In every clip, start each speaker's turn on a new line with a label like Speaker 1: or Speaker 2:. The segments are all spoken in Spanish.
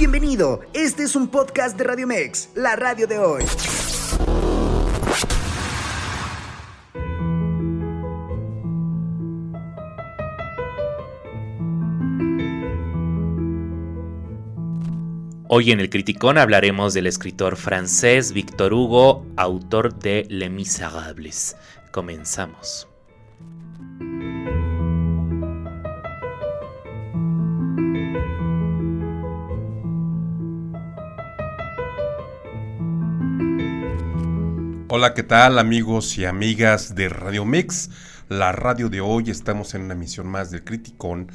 Speaker 1: Bienvenido, este es un podcast de Radio Mex, la radio de hoy.
Speaker 2: Hoy en el Criticón hablaremos del escritor francés Victor Hugo, autor de Les Miserables. Comenzamos.
Speaker 3: Hola, ¿qué tal amigos y amigas de Radio Mix? La radio de hoy estamos en una emisión más del Criticón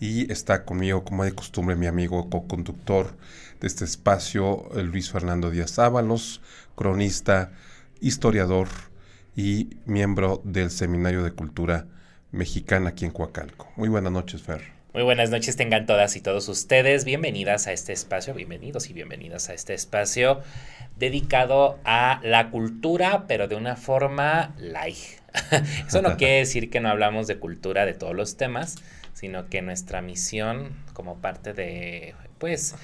Speaker 3: y está conmigo, como de costumbre, mi amigo co-conductor de este espacio, Luis Fernando Díaz Ábalos, cronista, historiador y miembro del Seminario de Cultura Mexicana aquí en Coacalco. Muy buenas noches, Fer.
Speaker 2: Muy buenas noches tengan todas y todos ustedes. Bienvenidas a este espacio, bienvenidos y bienvenidas a este espacio dedicado a la cultura, pero de una forma light. Eso no quiere decir que no hablamos de cultura de todos los temas, sino que nuestra misión como parte de pues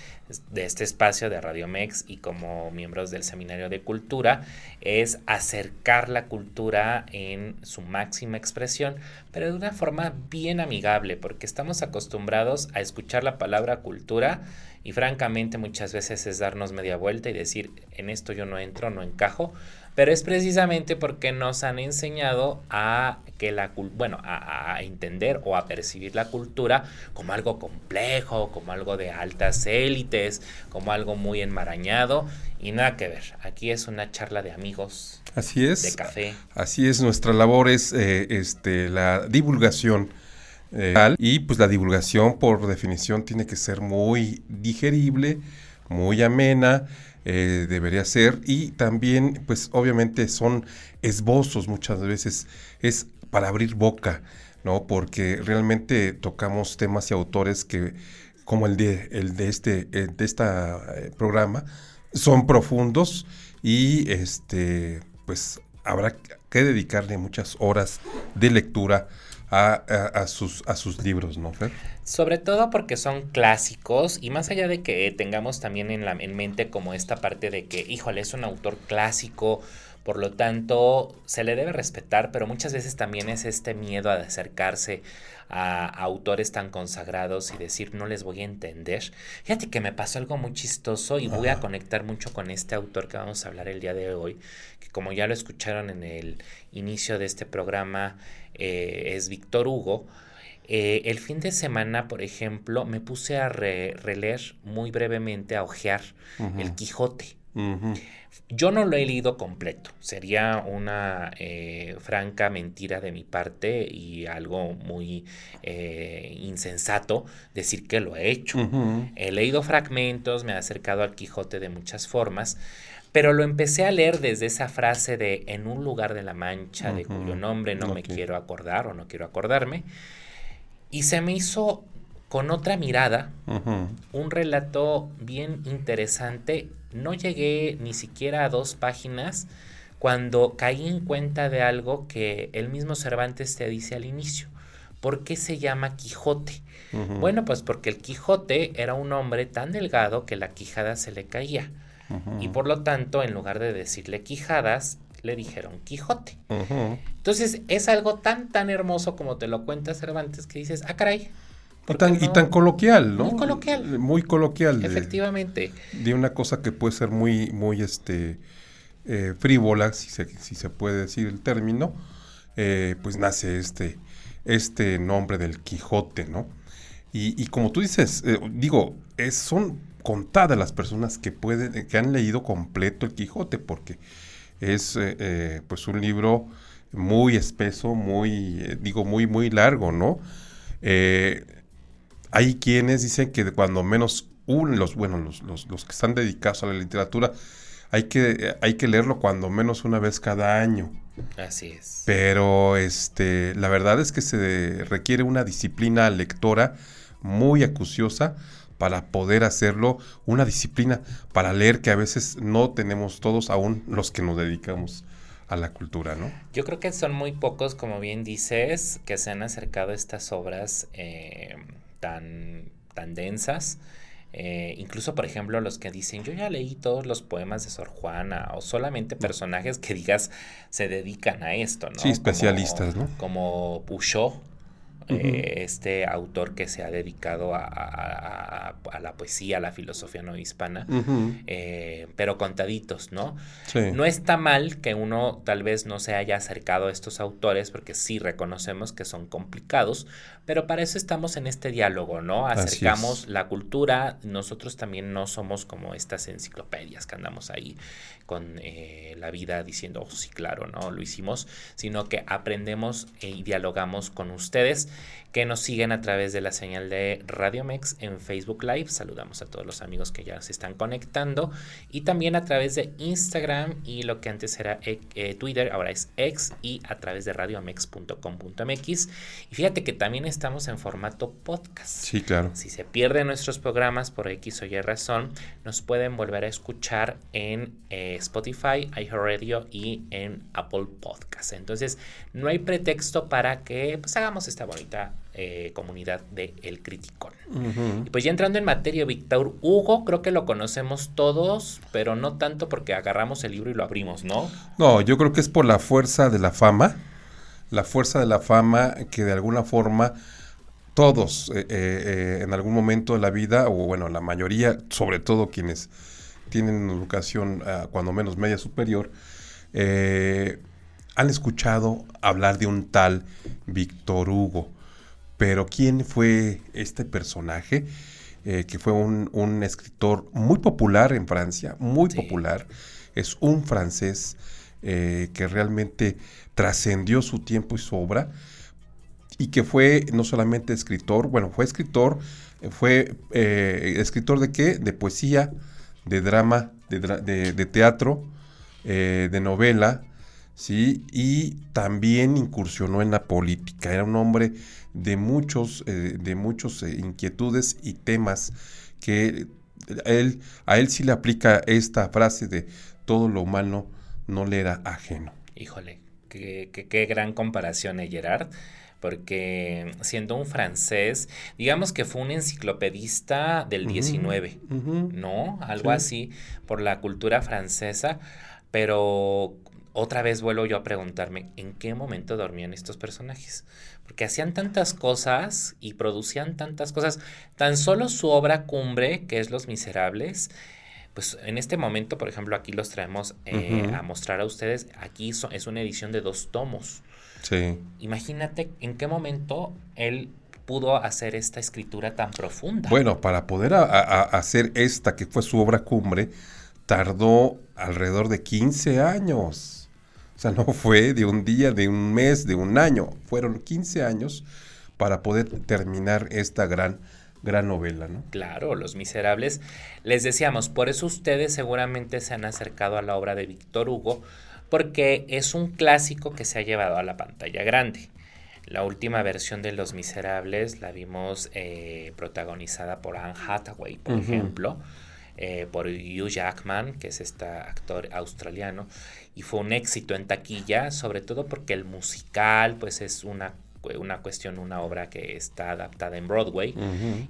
Speaker 2: de este espacio de Radio Mex y como miembros del Seminario de Cultura es acercar la cultura en su máxima expresión, pero de una forma bien amigable, porque estamos acostumbrados a escuchar la palabra cultura y francamente muchas veces es darnos media vuelta y decir, en esto yo no entro, no encajo, pero es precisamente porque nos han enseñado a que la bueno, a, entender o a percibir la cultura como algo complejo, como algo de altas élites, como algo muy enmarañado y nada que ver. Aquí es una charla de amigos.
Speaker 3: Así es.
Speaker 2: De café.
Speaker 3: Así es, nuestra labor es eh, este, la divulgación. Eh, y pues la divulgación por definición tiene que ser muy digerible, muy amena, eh, debería ser. Y también, pues obviamente son esbozos muchas veces, es para abrir boca, ¿no? Porque realmente tocamos temas y autores que, como el de, el de este de esta, eh, programa, son profundos y este, pues habrá que dedicarle muchas horas de lectura a, sus, a sus libros, ¿no, Fer?
Speaker 2: Sobre todo porque son clásicos y más allá de que tengamos también en, la, en mente como esta parte de que, híjole, es un autor clásico, por lo tanto se le debe respetar, pero muchas veces también es este miedo a acercarse a, autores tan consagrados y decir no les voy a entender. Fíjate que me pasó algo muy chistoso y voy a conectar mucho con este autor que vamos a hablar el día de hoy, que como ya lo escucharon en el inicio de este programa, eh, es Víctor Hugo. Eh, el fin de semana, por ejemplo, me puse a releer muy brevemente, a ojear El Quijote. Yo no lo he leído completo, sería una eh, franca mentira de mi parte y algo muy insensato decir que lo he hecho. He leído fragmentos, me he acercado al Quijote de muchas formas, pero lo empecé a leer desde esa frase de en un lugar de la mancha de cuyo nombre no me quiero acordar o no quiero acordarme. Y se me hizo con otra mirada un relato bien interesante. No llegué ni siquiera a dos páginas cuando caí en cuenta de algo que el mismo Cervantes te dice al inicio. ¿Por qué se llama Quijote? Bueno, pues porque el Quijote era un hombre tan delgado que la quijada se le caía. Y por lo tanto, en lugar de decirle Quijadas, le dijeron Quijote. Entonces, es algo tan, tan hermoso como te lo cuenta Cervantes que dices, ah, caray.
Speaker 3: Y tan, y tan, coloquial, ¿no?
Speaker 2: Muy coloquial.
Speaker 3: Muy coloquial.
Speaker 2: Efectivamente.
Speaker 3: De, una cosa que puede ser muy, muy, este, eh, frívola, si se, si se puede decir el término, eh, pues nace este, este nombre del Quijote, ¿no? Y, y como tú dices, eh, digo, es, son contadas las personas que pueden, que han leído completo el Quijote, porque es eh, eh, pues un libro muy espeso, muy, eh, digo, muy, muy largo, ¿no? hay quienes dicen que cuando menos uno, los, bueno, los, los, los, que están dedicados a la literatura, hay que, hay que leerlo cuando menos una vez cada año.
Speaker 2: Así es.
Speaker 3: Pero este, la verdad es que se requiere una disciplina lectora muy acuciosa para poder hacerlo una disciplina para leer que a veces no tenemos todos aún los que nos dedicamos a la cultura, ¿no?
Speaker 2: Yo creo que son muy pocos, como bien dices, que se han acercado a estas obras eh, tan, tan densas. Eh, incluso, por ejemplo, los que dicen, yo ya leí todos los poemas de Sor Juana, o solamente personajes que digas se dedican a esto, ¿no?
Speaker 3: Sí, especialistas, ¿no?
Speaker 2: Como Bouchot, eh, este autor que se ha dedicado a, la poesía, a la filosofía no hispana, eh, pero contaditos, ¿no? No está mal que uno tal vez no se haya acercado a estos autores, porque sí reconocemos que son complicados, pero para eso estamos en este diálogo, ¿no? Acercamos la cultura, nosotros también no somos como estas enciclopedias que andamos ahí con eh, la vida diciendo, oh, sí, claro, ¿no? Lo hicimos, sino que aprendemos y dialogamos con ustedes que nos siguen a través de la señal de Radio Mex en Facebook Live. Saludamos a todos los amigos que ya se están conectando. Y también a través de Instagram y lo que antes era eh, eh, Twitter, ahora es X y a través de radiomex.com.mx. Y fíjate que también estamos en formato podcast.
Speaker 3: Sí, claro.
Speaker 2: Si se pierden nuestros programas por X o Y razón, nos pueden volver a escuchar en eh, Spotify, iHeartRadio y en Apple Podcast. Entonces, no hay pretexto para que pues, hagamos esta bonita eh, comunidad de El Criticón. Y pues ya entrando en materia, Víctor Hugo, creo que lo conocemos todos, pero no tanto porque agarramos el libro y lo abrimos, ¿no?
Speaker 3: No, yo creo que es por la fuerza de la fama, la fuerza de la fama que de alguna forma todos eh, eh, en algún momento de la vida, o bueno, la mayoría, sobre todo quienes tienen educación ah, cuando menos media superior, han escuchado hablar de un tal Víctor Hugo. Pero ¿quién fue este personaje? Eh, que fue un, escritor muy popular en Francia, muy popular. Es un francés eh, que realmente trascendió su tiempo y su obra y que fue no solamente escritor, bueno, fue escritor, eh, fue escritor de qué? De poesía, de drama, de, teatro, de novela, ¿sí? Y también incursionó en la política. Era un hombre de muchos, eh, de muchos eh, inquietudes y temas que a él, a él sí le aplica esta frase de todo lo humano no le era ajeno.
Speaker 2: Híjole, qué, qué, gran comparación, ¿eh, Gerard? porque siendo un francés, digamos que fue un enciclopedista del 19, ¿no? Algo así por la cultura francesa, pero otra vez vuelvo yo a preguntarme, ¿en qué momento dormían estos personajes? Porque hacían tantas cosas y producían tantas cosas. Tan solo su obra cumbre, que es Los Miserables, pues en este momento, por ejemplo, aquí los traemos eh, a mostrar a ustedes. Aquí es una edición de dos tomos.
Speaker 3: Sí.
Speaker 2: Imagínate en qué momento él pudo hacer esta escritura tan profunda.
Speaker 3: Bueno, para poder hacer esta, que fue su obra cumbre, tardó alrededor de 15 años. O sea, no fue de un día, de un mes, de un año. Fueron 15 años para poder terminar esta gran, gran novela, ¿no?
Speaker 2: Claro, Los Miserables. Les decíamos, por eso ustedes seguramente se han acercado a la obra de Víctor Hugo, porque es un clásico que se ha llevado a la pantalla grande. La última versión de Los Miserables la vimos eh, protagonizada por Anne Hathaway, por ejemplo. Eh, por Hugh Jackman, que es este actor australiano, y fue un éxito en taquilla, sobre todo porque el musical pues es una una cuestión, una obra que está adaptada en Broadway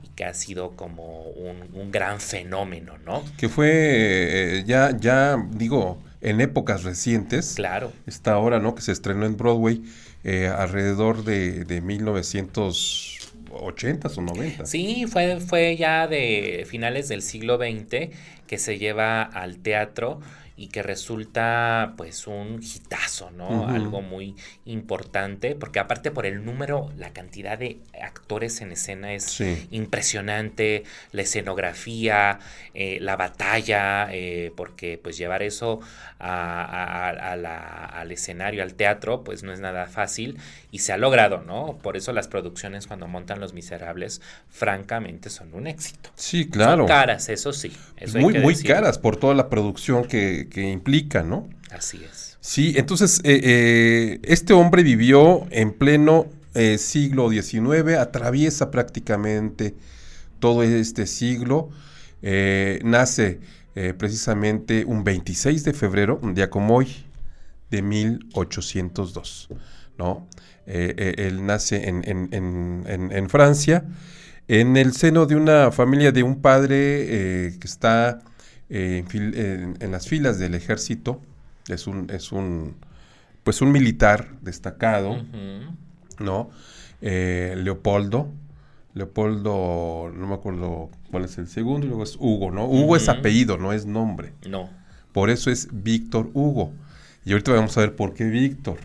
Speaker 2: y que ha sido como un, gran fenómeno, ¿no?
Speaker 3: Que fue eh, ya, ya digo, en épocas recientes.
Speaker 2: Claro.
Speaker 3: Esta obra, ¿no? Que se estrenó en Broadway eh, alrededor de, de 1900 80 o 90.
Speaker 2: Sí, fue, fue ya de finales del siglo XX que se lleva al teatro y que resulta pues un hitazo, ¿no? Algo muy importante, porque aparte por el número, la cantidad de actores en escena es impresionante, la escenografía, eh, la batalla, eh, porque pues llevar eso al escenario, al teatro, pues no es nada fácil y se ha logrado, ¿no? Por eso las producciones cuando montan Los Miserables, francamente son un éxito.
Speaker 3: Sí, claro.
Speaker 2: Son caras, eso sí.
Speaker 3: muy, muy caras por toda la producción que que, implica, ¿no?
Speaker 2: Así es.
Speaker 3: Sí, entonces eh, eh, este hombre vivió en pleno eh, siglo XIX, atraviesa prácticamente todo este siglo, nace precisamente un 26 de febrero, un día como hoy, de 1802, ¿no? Él nace en, en Francia en el seno de una familia de un padre eh, que está eh, en, las filas del ejército, es un, es un, pues un militar destacado, ¿no? Eh, Leopoldo, Leopoldo, no me acuerdo cuál es el segundo, y luego es Hugo, ¿no? Hugo es apellido, no es nombre.
Speaker 2: No.
Speaker 3: Por eso es Víctor Hugo. Y ahorita vamos a ver por qué Víctor,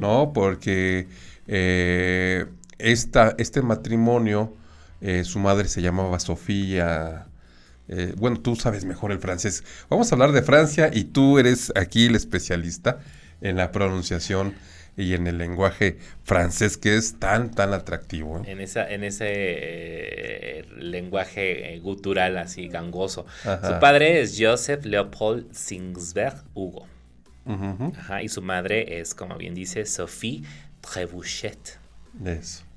Speaker 3: ¿no? Porque eh, esta, este matrimonio, eh, su madre se llamaba Sofía. Eh, bueno, tú sabes mejor el francés. Vamos a hablar de Francia y tú eres aquí el especialista en la pronunciación y en el lenguaje francés que es tan, tan atractivo.
Speaker 2: En, esa, en ese eh, lenguaje gutural así gangoso. Su padre es Joseph Leopold Singsberg Hugo. Y su madre es, como bien dice, Sophie Trebuchet.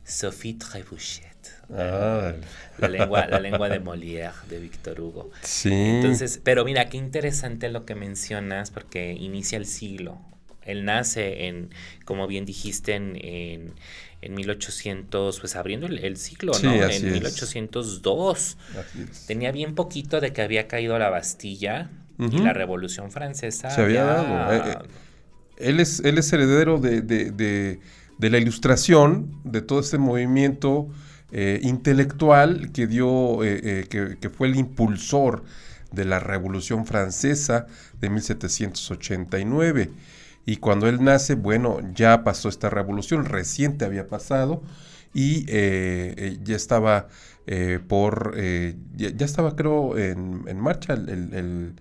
Speaker 2: Sophie Trebuchet. Ah. La, lengua, la lengua de Molière, de Víctor Hugo.
Speaker 3: Sí.
Speaker 2: Entonces, pero mira, qué interesante lo que mencionas, porque inicia el siglo. Él nace en, como bien dijiste, en, en, 1800, pues abriendo el, siglo, ¿no? En 1802. Tenía bien poquito de que había caído la Bastilla y la Revolución Francesa.
Speaker 3: Se había dado. Eh, eh, él, es, él es heredero de, de, de, la ilustración, de todo este movimiento eh, intelectual que dio, que, que fue el impulsor de la Revolución Francesa de 1789. Y cuando él nace, bueno, ya pasó esta revolución, reciente había pasado y eh, eh, ya estaba eh, por, ya, estaba creo en, en marcha el,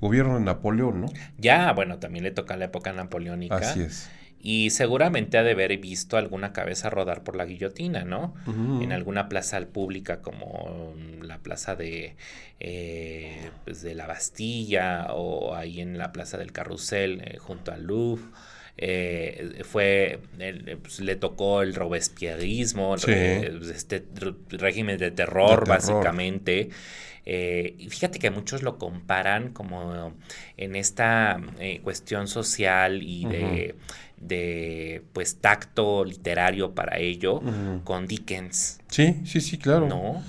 Speaker 3: gobierno de Napoleón, ¿no?
Speaker 2: Ya, bueno, también le toca la época napoleónica.
Speaker 3: Así es
Speaker 2: y seguramente ha de haber visto alguna cabeza rodar por la guillotina, ¿no? En alguna plaza pública como la plaza de, eh, pues de la Bastilla o ahí en la plaza del Carrusel eh, junto al Louvre. Eh, fue pues, le tocó el robespierrismo, este régimen de terror, básicamente. Y fíjate que muchos lo comparan como en esta cuestión social y de de pues tacto literario para ello con Dickens.
Speaker 3: Sí, sí, sí, claro.
Speaker 2: ¿No?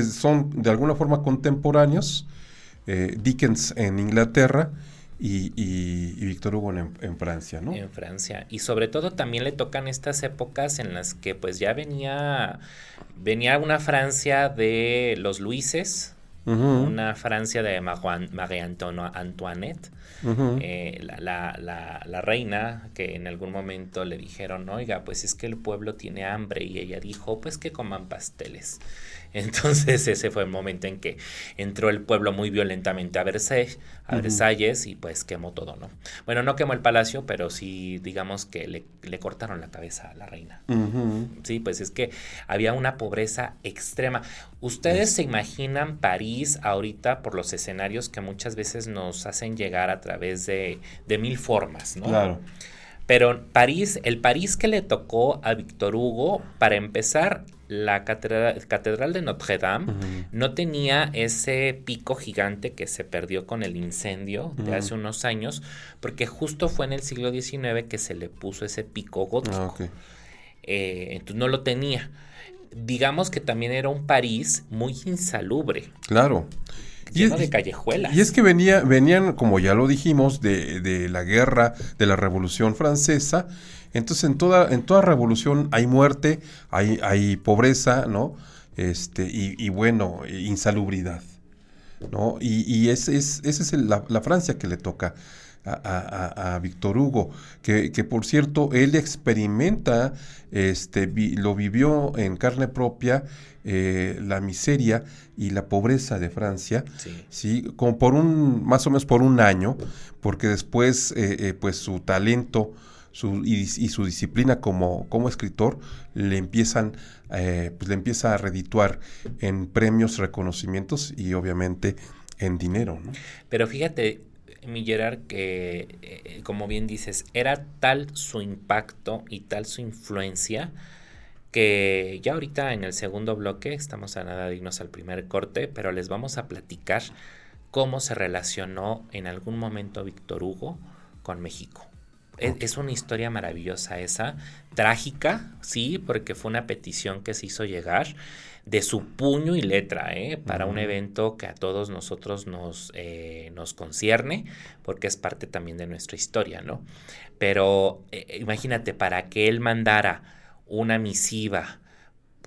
Speaker 3: son de alguna forma contemporáneos. Eh, Dickens en Inglaterra y, y, Víctor Hugo en, Francia, ¿no?
Speaker 2: En Francia. Y sobre todo también le tocan estas épocas en las que pues ya venía, venía una Francia de los Luises, una Francia de Marie Antoinette, eh, la, la, reina, que en algún momento le dijeron, oiga, pues es que el pueblo tiene hambre, y ella dijo, pues que coman pasteles. Entonces ese fue el momento en que entró el pueblo muy violentamente a Versailles, a Versalles y pues quemó todo, ¿no? Bueno, no quemó el palacio, pero sí digamos que le, cortaron la cabeza a la reina. Sí, pues es que había una pobreza extrema. Ustedes se imaginan París ahorita por los escenarios que muchas veces nos hacen llegar a través de, de mil formas, ¿no?
Speaker 3: Claro.
Speaker 2: Pero París, el París que le tocó a Víctor Hugo, para empezar, la catedral, de Notre Dame no tenía ese pico gigante que se perdió con el incendio de hace unos años, porque justo fue en el siglo XIX que se le puso ese pico gótico. Ah, eh, entonces no lo tenía. Digamos que también era un París muy insalubre.
Speaker 3: Claro.
Speaker 2: Lleno de callejuelas.
Speaker 3: Y es que venía, venían, como ya lo dijimos, de, de la guerra, de la Revolución Francesa, entonces, en toda, en toda revolución hay muerte, hay, hay pobreza, ¿no? Este, y, bueno, insalubridad, ¿no? Y, y esa es, es la, Francia que le toca a, Víctor Hugo, que, por cierto, él experimenta, este, lo vivió en carne propia, eh, la miseria y la pobreza de Francia, sí. como por un, más o menos por un año, porque después, eh, eh, pues su talento, su, y, su disciplina como, como escritor le empiezan pues le empieza a redituar en premios, reconocimientos y obviamente en dinero.
Speaker 2: Pero fíjate, mi Gerard, que eh, como bien dices, era tal su impacto y tal su influencia que ya ahorita en el segundo bloque estamos a nada dignos al primer corte, pero les vamos a platicar cómo se relacionó en algún momento Víctor Hugo con México. Es, es, una historia maravillosa esa, trágica, sí, porque fue una petición que se hizo llegar de su puño y letra, ¿eh? para un evento que a todos nosotros nos, eh, nos concierne, porque es parte también de nuestra historia, ¿no? Pero eh, imagínate, para que él mandara una misiva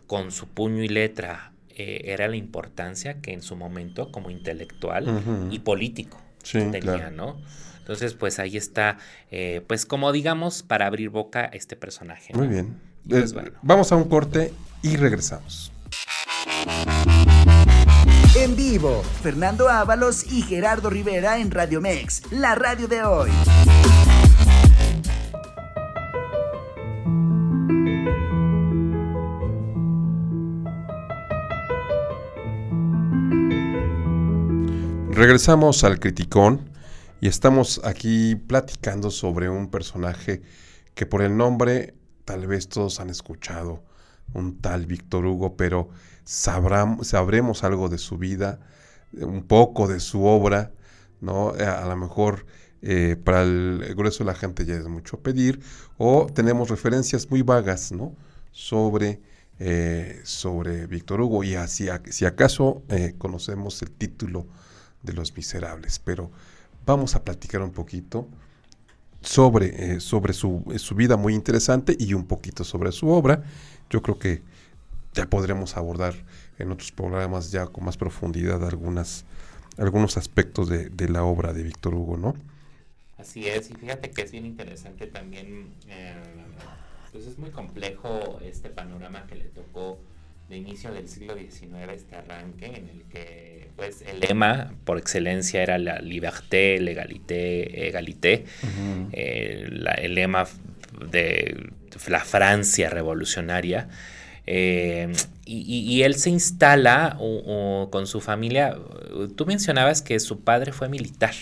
Speaker 2: con su puño y letra, era la importancia que en su momento como intelectual y político tenía, ¿no? Entonces, pues ahí está, pues como digamos, para abrir boca este personaje.
Speaker 3: Muy bien. Pues, vamos a un corte y regresamos.
Speaker 1: En vivo, Fernando Ábalos y Gerardo Rivera en Radio Mex, la radio de hoy.
Speaker 3: Regresamos al Criticón y estamos aquí platicando sobre un personaje que por el nombre tal vez todos han escuchado, un tal Víctor Hugo, pero sabremos algo de su vida, un poco de su obra, ¿no? A, lo mejor eh, para el grueso de la gente ya es mucho pedir, o tenemos referencias muy vagas, ¿no? Sobre, eh, sobre Víctor Hugo, y así, si acaso eh, conocemos el título de Los Miserables, pero vamos a platicar un poquito sobre, sobre su, su vida muy interesante y un poquito sobre su obra. Yo creo que ya podremos abordar en otros programas ya con más profundidad algunas, algunos aspectos de, la obra de Víctor Hugo, ¿no?
Speaker 2: Así es, y fíjate que es bien interesante también, eh, pues es muy complejo este panorama que le tocó de inicio del siglo XIX, este arranque en el que pues el lema por excelencia era la liberté, legalité, egalité, eh, el lema de la Francia revolucionaria, eh, y, él se instala con su familia. Tú mencionabas que su padre fue militar.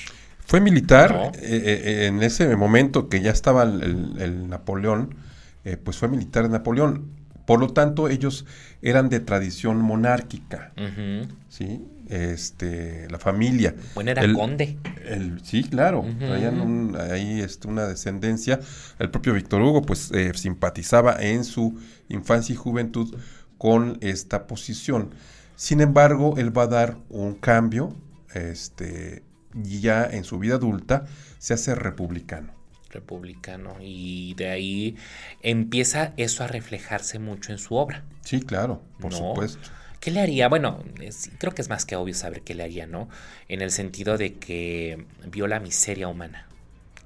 Speaker 3: Fue militar eh, eh, en ese momento que ya estaba el, Napoleón, pues fue militar de Napoleón. Por lo tanto, ellos eran de tradición monárquica. ¿sí? este, la familia.
Speaker 2: Bueno, era conde.
Speaker 3: El, sí, claro, traían ahí este, una descendencia. El propio Víctor Hugo, pues, eh, simpatizaba en su infancia y juventud con esta posición. Sin embargo, él va a dar un cambio, este, y ya en su vida adulta se hace republicano.
Speaker 2: Republicano, y de ahí empieza eso a reflejarse mucho en su obra.
Speaker 3: Sí, claro, por supuesto.
Speaker 2: ¿Qué le haría? Bueno, creo que es más que obvio saber qué le haría, ¿no? En el sentido de que vio la miseria humana.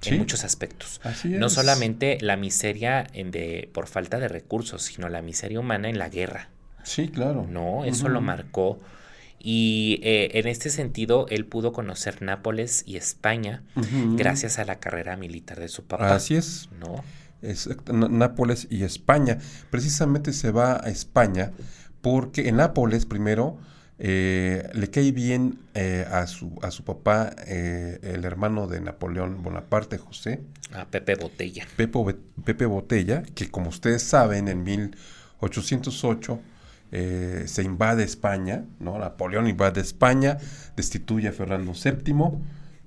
Speaker 2: En muchos aspectos. no solamente la miseria en de, por falta de recursos, sino la miseria humana en la guerra.
Speaker 3: Sí, claro.
Speaker 2: No, eso lo marcó. Y eh, en este sentido, él pudo conocer Nápoles y España gracias a la carrera militar de su papá.
Speaker 3: Así es. ¿No? Es, Nápoles y España. Precisamente se va a España porque en Nápoles primero eh, le cae bien eh, a, su, a su papá, eh, el hermano de Napoleón Bonaparte, José.
Speaker 2: A Pepe Botella.
Speaker 3: Pepe, Pepe Botella, que como ustedes saben, en 1808 se invade España, ¿no? Napoleón invade España, destituye a Fernando VII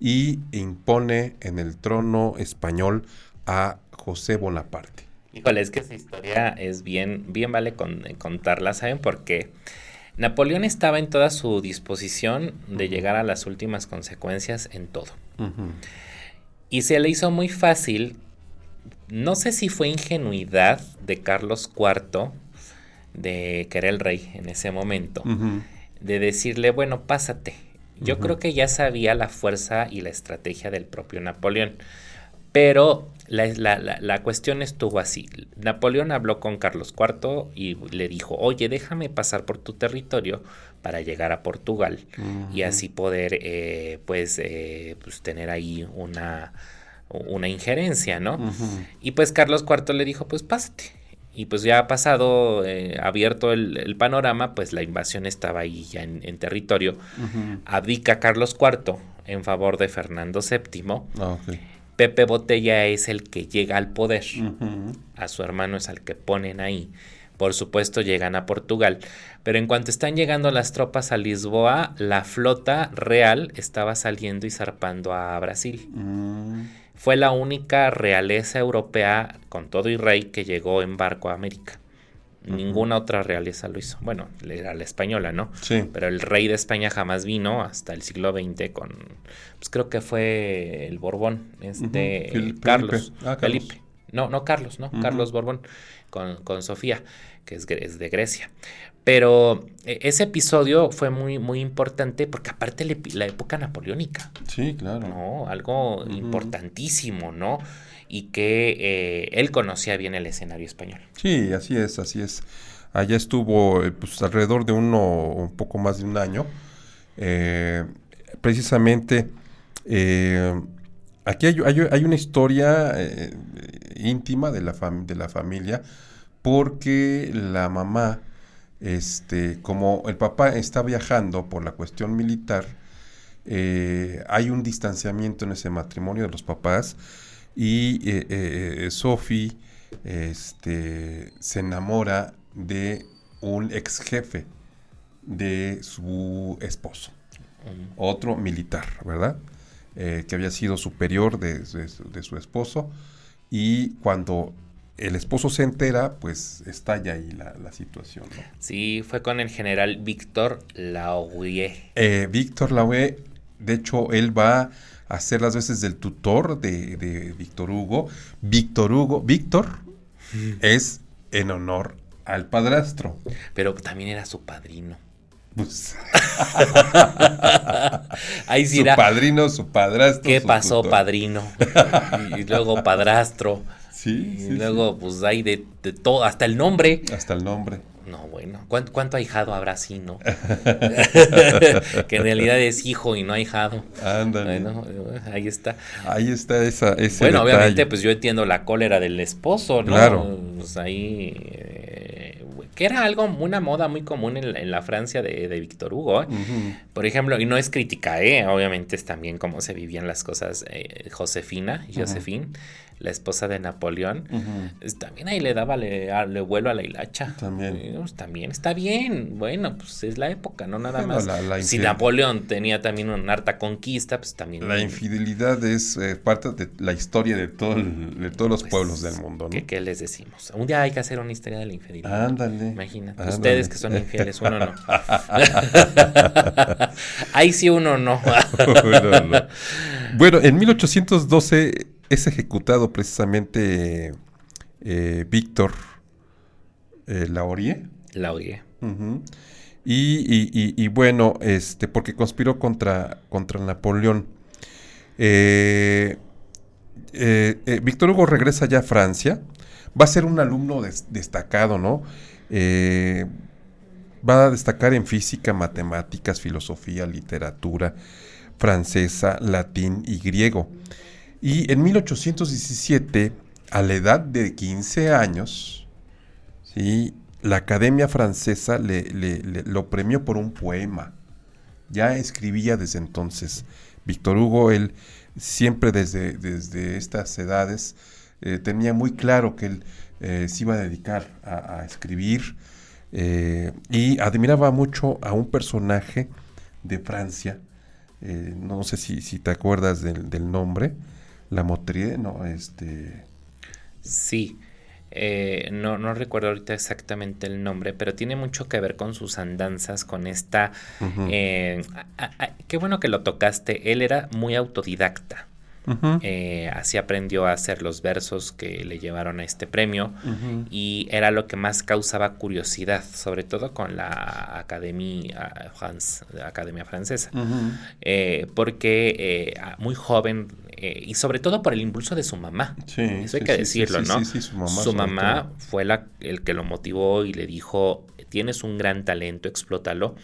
Speaker 3: y impone en el trono español a José Bonaparte.
Speaker 2: Híjole, es que esa historia es bien, bien vale con, contarla, ¿saben? Porque Napoleón estaba en toda su disposición de llegar a las últimas consecuencias en todo. Y se le hizo muy fácil, no sé si fue ingenuidad de Carlos IV, de que era el rey en ese momento, de decirle, bueno, pásate. Yo creo que ya sabía la fuerza y la estrategia del propio Napoleón. Pero la, cuestión estuvo así. Napoleón habló con Carlos IV y le dijo, oye, déjame pasar por tu territorio para llegar a Portugal y así poder, eh, pues, eh, pues, tener ahí una, una injerencia, ¿no? Y pues Carlos IV le dijo, pues pásate. Y pues ya ha pasado, eh, abierto el, panorama, pues la invasión estaba ahí ya en, territorio. Abdica Carlos IV en favor de Fernando VII. Ah, Pepe Botella es el que llega al poder, a su hermano es al que ponen ahí. Por supuesto llegan a Portugal, pero en cuanto están llegando las tropas a Lisboa, la flota real estaba saliendo y zarpando a Brasil. Mm. Fue la única realeza europea con todo y rey que llegó en barco a América. Ninguna otra realeza lo hizo. Bueno, era la española, ¿no?
Speaker 3: Sí.
Speaker 2: Pero el rey de España jamás vino hasta el siglo XX con, pues creo que fue el Borbón, este,
Speaker 3: Felipe.
Speaker 2: Carlos,
Speaker 3: Ah, Carlos.
Speaker 2: Felipe. No, no Carlos, no. Carlos Borbón con, con Sofía, que es de Grecia. Pero eh, ese episodio fue muy, muy importante porque aparte la, época napoleónica,
Speaker 3: Sí, claro.
Speaker 2: ¿no? Algo importantísimo, ¿no? Y que eh, él conocía bien el escenario español.
Speaker 3: Sí, así es, así es. Allá estuvo eh, pues, alrededor de uno, un poco más de un año. Eh, precisamente, eh, aquí hay, hay- hay una historia eh, íntima de la, fam- de la familia, porque la mamá, este, como el papá está viajando por la cuestión militar, eh, hay un distanciamiento en ese matrimonio de los papás y eh, eh, eh, Sophie este, se enamora de un ex jefe de su esposo, otro militar, ¿verdad? Que había sido superior de, de su- de su esposo y cuando el esposo se entera, pues estalla ahí la, la situación. ¿no?
Speaker 2: Sí, fue con el general Víctor Laurier.
Speaker 3: Eh, Víctor Laue, de hecho, él va a hacer las veces del tutor de, de Víctor Hugo. Víctor Hugo, Víctor es en honor al padrastro.
Speaker 2: Pero también era su padrino.
Speaker 3: Pues,
Speaker 2: Ahí sí
Speaker 3: su padrino, su padrastro.
Speaker 2: ¿Qué
Speaker 3: su
Speaker 2: pasó,
Speaker 3: tutor.
Speaker 2: padrino? Y luego padrastro.
Speaker 3: Sí,
Speaker 2: Y
Speaker 3: sí,
Speaker 2: luego, pues hay de, de todo, hasta el nombre.
Speaker 3: Hasta el nombre.
Speaker 2: No, bueno. ¿Cuánto, cuánto ahijado habrá así, no? que en realidad es hijo y no ahijado.
Speaker 3: Ándale.
Speaker 2: Bueno, ahí está.
Speaker 3: Ahí está esa, ese
Speaker 2: Bueno,
Speaker 3: detalle.
Speaker 2: obviamente, pues yo entiendo la cólera del esposo, ¿no?
Speaker 3: Claro.
Speaker 2: Pues ahí. eh, que era algo, una moda muy común en, la- en la Francia de, de Víctor Hugo. ¿eh? Por ejemplo, y no es crítica, ¿eh? Obviamente es también cómo se vivían las cosas. eh, Josefina, Josephine, la esposa de Napoleón, también ahí le daba le, a- le vuelo a la hilacha.
Speaker 3: También.
Speaker 2: Pues, también está bien. Bueno, pues es la época, no nada
Speaker 3: Bueno,
Speaker 2: más.
Speaker 3: la- la
Speaker 2: si Napoleón tenía también una harta conquista, pues también.
Speaker 3: La infidelidad es eh, parte de la historia de, todo el- de todos los
Speaker 2: pues,
Speaker 3: pueblos del mundo, ¿no?
Speaker 2: ¿qué, qué les decimos? Un día hay que hacer una historia de la infidelidad.
Speaker 3: Ándale.
Speaker 2: Imagínate.
Speaker 3: ándale.
Speaker 2: Ustedes que son infieles, uno no. Ahí sí uno no.
Speaker 3: No, no. Bueno, en 1812 es ejecutado precisamente eh, Víctor eh, Laurier.
Speaker 2: La oye.
Speaker 3: Ujú. y, y- y- y bueno, este, porque conspiró contra, contra Napoleón. Eh, eh, Víctor Hugo regresa ya a Francia. Va a ser un alumno des- destacado, ¿no? Va a destacar en física, matemáticas, filosofía, literatura francesa, latín y griego. Y en 1817, a la edad de 15 años, ¿sí? la Academia Francesa le, le- lo premió por un poema. Ya escribía desde entonces. Víctor Hugo, él siempre desde, desde estas edades eh, tenía muy claro que él eh, se iba a dedicar a, a escribir eh, y admiraba mucho a un personaje de Francia, eh, no sé si, si te acuerdas del, del nombre, La Motrier, no, este...
Speaker 2: Sí. Eh, no, no recuerdo ahorita exactamente el nombre, pero tiene mucho que ver con sus andanzas, con esta... eh, a- a- qué bueno que lo tocaste. Él era muy autodidacta. Eh, así aprendió a hacer los versos que le llevaron a este premio. y era lo que más causaba curiosidad, sobre todo con la Academia, France- Academia Francesa. Eh, porque eh, muy joven y sobre todo por el impulso de su mamá.
Speaker 3: Sí,
Speaker 2: Eso hay
Speaker 3: sí,
Speaker 2: que decirlo,
Speaker 3: sí,
Speaker 2: ¿no?
Speaker 3: sí, sí, su mamá.
Speaker 2: Su mamá fue la, el que lo motivó y le dijo, tienes un gran talento, explótalo.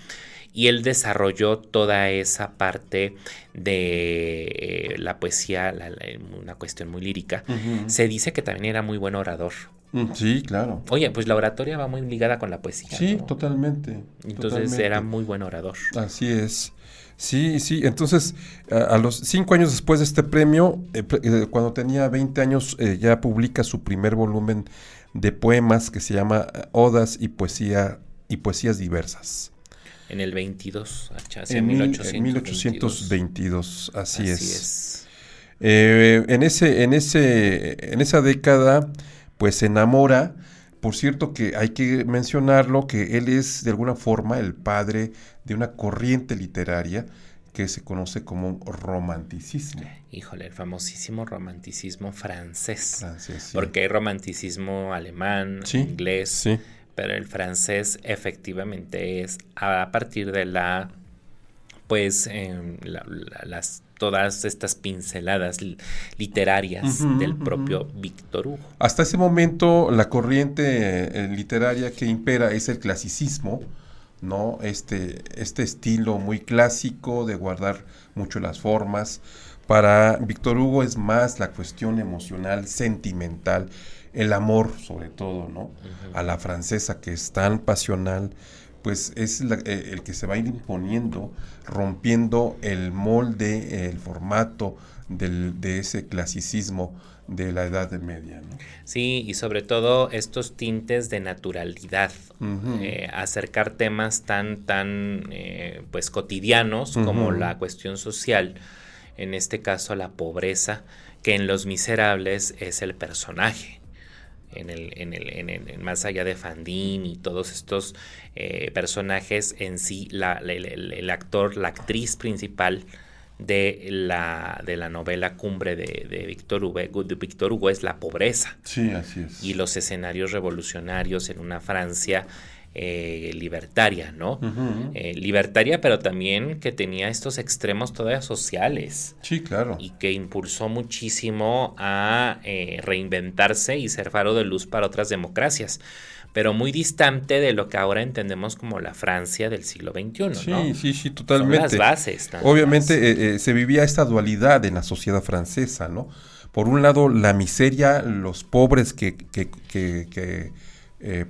Speaker 2: Y él desarrolló toda esa parte de eh, la poesía, la- la- una cuestión muy lírica. Se dice que también era muy buen orador.
Speaker 3: Mm, Sí, claro.
Speaker 2: Oye, pues la oratoria va muy ligada con la poesía.
Speaker 3: Sí,
Speaker 2: ¿no?
Speaker 3: totalmente.
Speaker 2: Entonces
Speaker 3: totalmente.
Speaker 2: era muy buen orador.
Speaker 3: Así es. Sí, sí. Entonces, a, a los cinco años después de este premio, eh, eh, cuando tenía 20 años, eh, ya publica su primer volumen de poemas que se llama eh, Odas y Poesía y Poesías Diversas.
Speaker 2: En el 22, hacia
Speaker 3: En, mil- en
Speaker 2: 1822.
Speaker 3: 1822, así, es. Eh, en, ese, en, ese, en esa década, pues se enamora. Por cierto que hay que mencionarlo, que él es de alguna forma el padre de una corriente literaria que se conoce como romanticismo.
Speaker 2: Híjole, el famosísimo romanticismo francés. Porque hay romanticismo alemán, inglés, pero el francés efectivamente es a partir de la pues em, las todas estas pinceladas literarias del propio Víctor Hugo.
Speaker 3: Hasta ese momento la corriente eh, literaria que impera es el clasicismo, ¿no? Este, este estilo muy clásico de guardar mucho las formas. Para Víctor Hugo es más la cuestión emocional, sentimental, el amor sobre todo, ¿no? A la francesa que es tan pasional, pues es eh, el que se va a ir imponiendo, rompiendo el molde, el formato de ese clasicismo de la Edad Media. ¿no?
Speaker 2: Sí, y sobre todo estos tintes de naturalidad, eh, acercar temas tan, tan eh, pues cotidianos como la cuestión social, en este caso la pobreza, que en Los Miserables es el personaje en el, en el, en el, más allá de Fandín y todos estos eh, personajes en sí, la, el, actor, la actriz principal de la, de la novela Cumbre de, de, Víctor Hugo, de Víctor Hugo es la pobreza.
Speaker 3: Sí, así es.
Speaker 2: Y los escenarios revolucionarios en una Francia eh, libertaria, ¿no? Eh, libertaria, pero también que tenía estos extremos todavía sociales.
Speaker 3: Sí, claro.
Speaker 2: Y que impulsó muchísimo a eh, reinventarse y ser faro de luz para otras democracias pero muy distante de lo que ahora entendemos como la Francia del siglo XXI.
Speaker 3: Sí, sí, sí, totalmente.
Speaker 2: las bases.
Speaker 3: Obviamente se vivía esta dualidad en la sociedad francesa, ¿no? Por un lado, la miseria, los pobres que, que, que,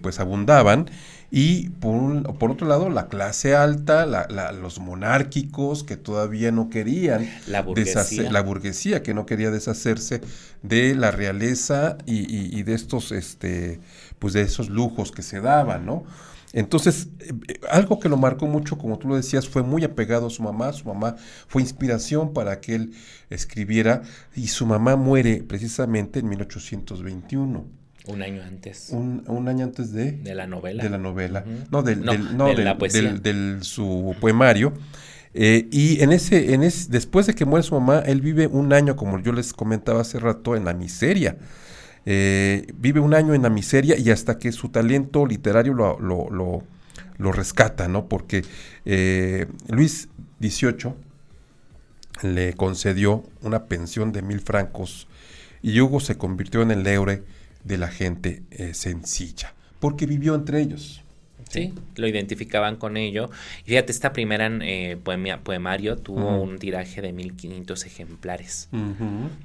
Speaker 3: pues abundaban, y por, por otro lado la clase alta, los monárquicos que todavía no querían
Speaker 2: la burguesía.
Speaker 3: la burguesía que no quería deshacerse de la realeza y, de estos este pues de esos lujos que se daban, ¿no? Entonces, eh, algo que lo marcó mucho, como tú lo decías, fue muy apegado a su mamá. Su mamá fue inspiración para que él escribiera y su mamá muere precisamente en 1821.
Speaker 2: Un año antes.
Speaker 3: Un, año antes de...
Speaker 2: De la novela.
Speaker 3: De la novela. No, del, no, de la poesía. Del, su poemario. Eh, y en ese, en ese, después de que muere su mamá, él vive un año, como yo les comentaba hace rato, en la miseria. Eh, vive un año en la miseria y hasta que su talento literario lo, lo, lo, rescata, ¿no? Porque eh, Luis XVIII le concedió una pensión de mil francos y Hugo se convirtió en el héroe de la gente eh, sencilla, porque vivió entre ellos.
Speaker 2: Sí, lo identificaban con ello. Y fíjate, esta primera eh, poemario tuvo un tiraje de 1500 ejemplares.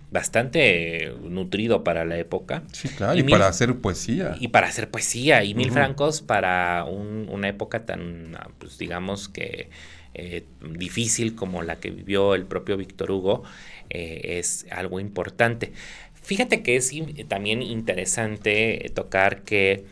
Speaker 2: Bastante nutrido para la época.
Speaker 3: Sí, claro, y, para hacer poesía.
Speaker 2: Y para hacer poesía. Y mil francos para una época tan, pues digamos que eh, difícil como la que vivió el propio Víctor Hugo, es algo importante. Fíjate que es también interesante tocar que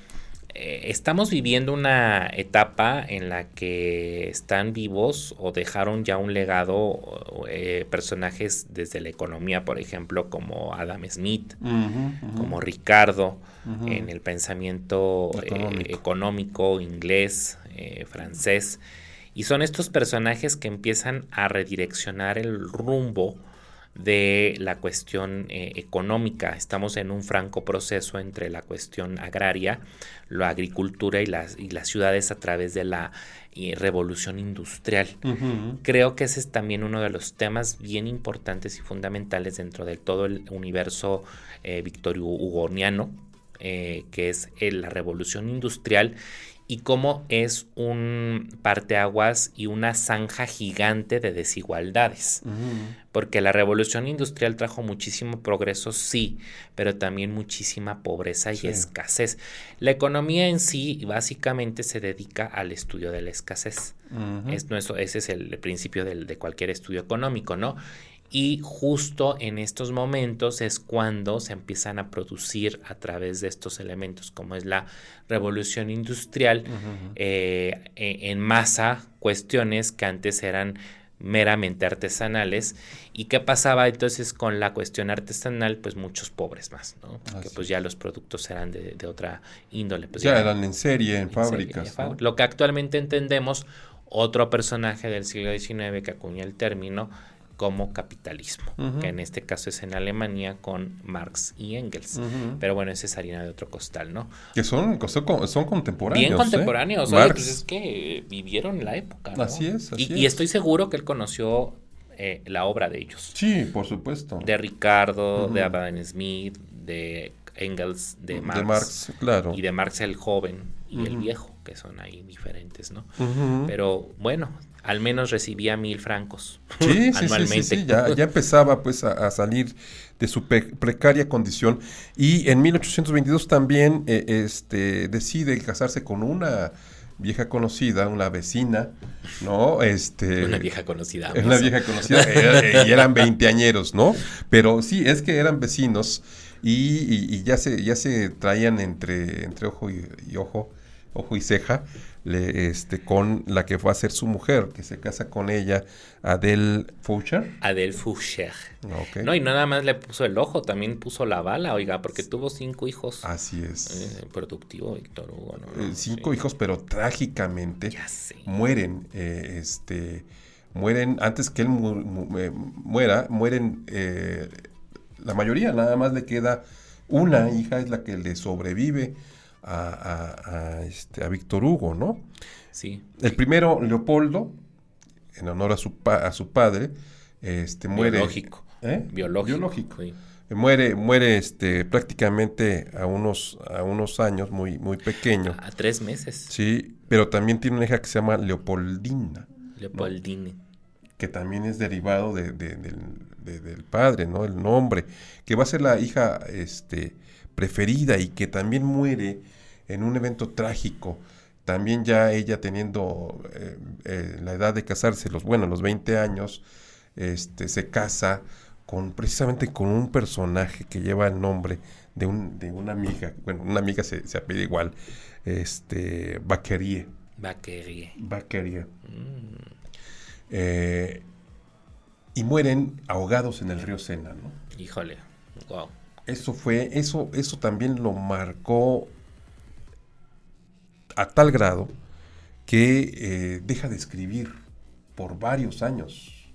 Speaker 2: eh, estamos viviendo una etapa en la que están vivos o dejaron ya un legado eh, personajes desde la economía, por ejemplo, como Adam Smith, como Ricardo, en el pensamiento eh, económico inglés, francés. Y son estos personajes que empiezan a redireccionar el rumbo de la cuestión eh, económica. Estamos en un franco proceso entre la cuestión agraria, la agricultura y las, y las ciudades a través de la eh, revolución industrial. Creo que ese es también uno de los temas bien importantes y fundamentales dentro de todo el universo eh, victorio hugoniano, que es la revolución industrial y cómo es un parteaguas y una zanja gigante de desigualdades. Porque la revolución industrial trajo muchísimo progreso, sí, pero también muchísima pobreza y escasez. La economía en sí básicamente se dedica al estudio de la escasez. es, ese es el principio de cualquier estudio económico, ¿no? Y justo en estos momentos es cuando se empiezan a producir a través de estos elementos, como es la revolución industrial, eh, e, en masa cuestiones que antes eran meramente artesanales. ¿Y qué pasaba entonces con la cuestión artesanal? Pues muchos pobres más, ¿no? Porque pues ya los productos eran de, otra índole. Pues
Speaker 3: ya, eran en serie, en, fábricas.
Speaker 2: Lo que actualmente entendemos, otro personaje del siglo XIX que acuña el término como capitalismo, que en este caso es en Alemania con Marx y Engels. Pero bueno, esa es harina de otro costal, ¿no?
Speaker 3: Que son, son contemporáneos.
Speaker 2: Bien ¿eh? contemporáneos, pues es que vivieron la época. ¿no?
Speaker 3: Así es.
Speaker 2: Así y, estoy seguro que él conoció eh, la obra de ellos.
Speaker 3: Sí, por supuesto.
Speaker 2: De Ricardo, de Adam Smith, de Engels, de Marx.
Speaker 3: De Marx, claro.
Speaker 2: Y de Marx el joven y el viejo, que son ahí diferentes, ¿no? Pero bueno, al menos recibía mil francos
Speaker 3: sí, anualmente. Sí, sí, ya, ya, empezaba pues a, salir de su precaria condición y en 1822 también eh, este, decide casarse con una vieja conocida, una vecina, ¿no? Este,
Speaker 2: una vieja conocida.
Speaker 3: Una vieja conocida, eh, y eran veinteañeros, ¿no? Pero sí, es que eran vecinos y, ya, se, ya se traían entre, entre ojo y ojo, ojo y ceja, le, este, con la que fue a ser su mujer, que se casa con ella, Adele Foucher.
Speaker 2: Adele Foucher. No, y nada más le puso el ojo, también puso la bala, oiga, porque tuvo cinco hijos.
Speaker 3: Así es.
Speaker 2: Eh, productivo, Víctor Hugo.
Speaker 3: Eh, cinco hijos, pero trágicamente mueren, eh, este, mueren antes que él muera, mueren la mayoría, nada más le queda una hija, es la que le sobrevive a, este, a Víctor Hugo, ¿no?
Speaker 2: Sí.
Speaker 3: El primero, Leopoldo, en honor a su, a su padre, este, muere.
Speaker 2: Biológico.
Speaker 3: ¿eh? Biológico. Muere, muere este, prácticamente a unos, a unos años, muy, muy pequeño.
Speaker 2: A tres meses.
Speaker 3: Sí, pero también tiene una hija que se llama Leopoldina.
Speaker 2: Leopoldine.
Speaker 3: Que también es derivado de, del padre, ¿no? El nombre. Que va a ser la hija este, preferida y que también muere en un evento trágico, también ya ella teniendo eh, eh, la edad de casarse, los bueno, los 20 años, este, se casa con precisamente con un personaje que lleva el nombre de, un, de una amiga, bueno, una amiga se, se apellida igual, este, Baquerie.
Speaker 2: Baquerie.
Speaker 3: Baquerie. Mm. Eh, y mueren ahogados en el río Sena, ¿no?
Speaker 2: Híjole, wow.
Speaker 3: Eso fue, eso, eso también lo marcó a tal grado que eh, deja de escribir por varios años.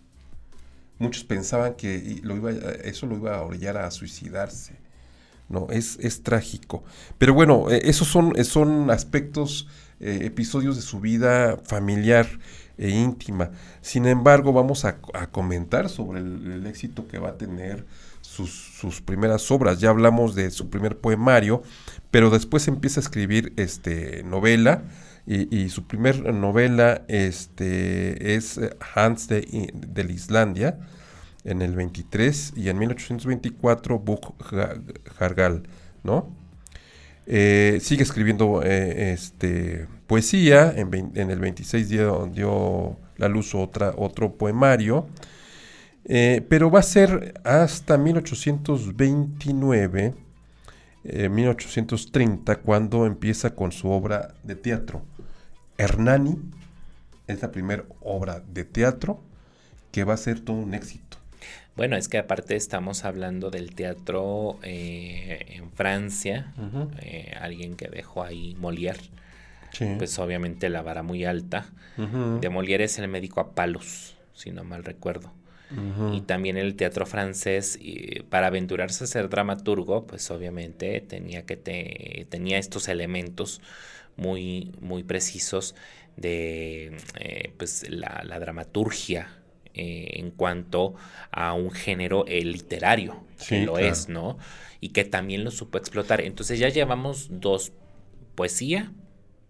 Speaker 3: Muchos pensaban que lo iba, eso lo iba a orillar a suicidarse. No, es, es trágico. Pero bueno, eh, esos son, son aspectos, eh, episodios de su vida familiar e íntima. Sin embargo, vamos a, comentar sobre el, éxito que va a tener sus, primeras obras. Ya hablamos de su primer poemario, pero después empieza a escribir este, novela. Y, su primer novela este, es Hans de, de Islandia en el 23 y en 1824 Buk Jargal, ¿no? Eh, sigue escribiendo eh, este, poesía, en, el 26 dio, dio la luz otra, otro poemario, eh, pero va a ser hasta 1829, 1830, eh, cuando empieza con su obra de teatro. Hernani es la primera obra de teatro que va a ser todo un éxito.
Speaker 2: Bueno, es que aparte estamos hablando del teatro eh, en Francia, alguien que dejó ahí Molière, pues obviamente la vara muy alta. De Molière es el médico a palos, si no mal recuerdo. Y también el teatro francés, para aventurarse a ser dramaturgo, pues obviamente tenía, que tenía estos elementos muy, muy precisos de eh, pues la, dramaturgia eh, en cuanto a un género eh, literario, que lo es, ¿no? Y que también lo supo explotar. Entonces ya llevamos dos, poesía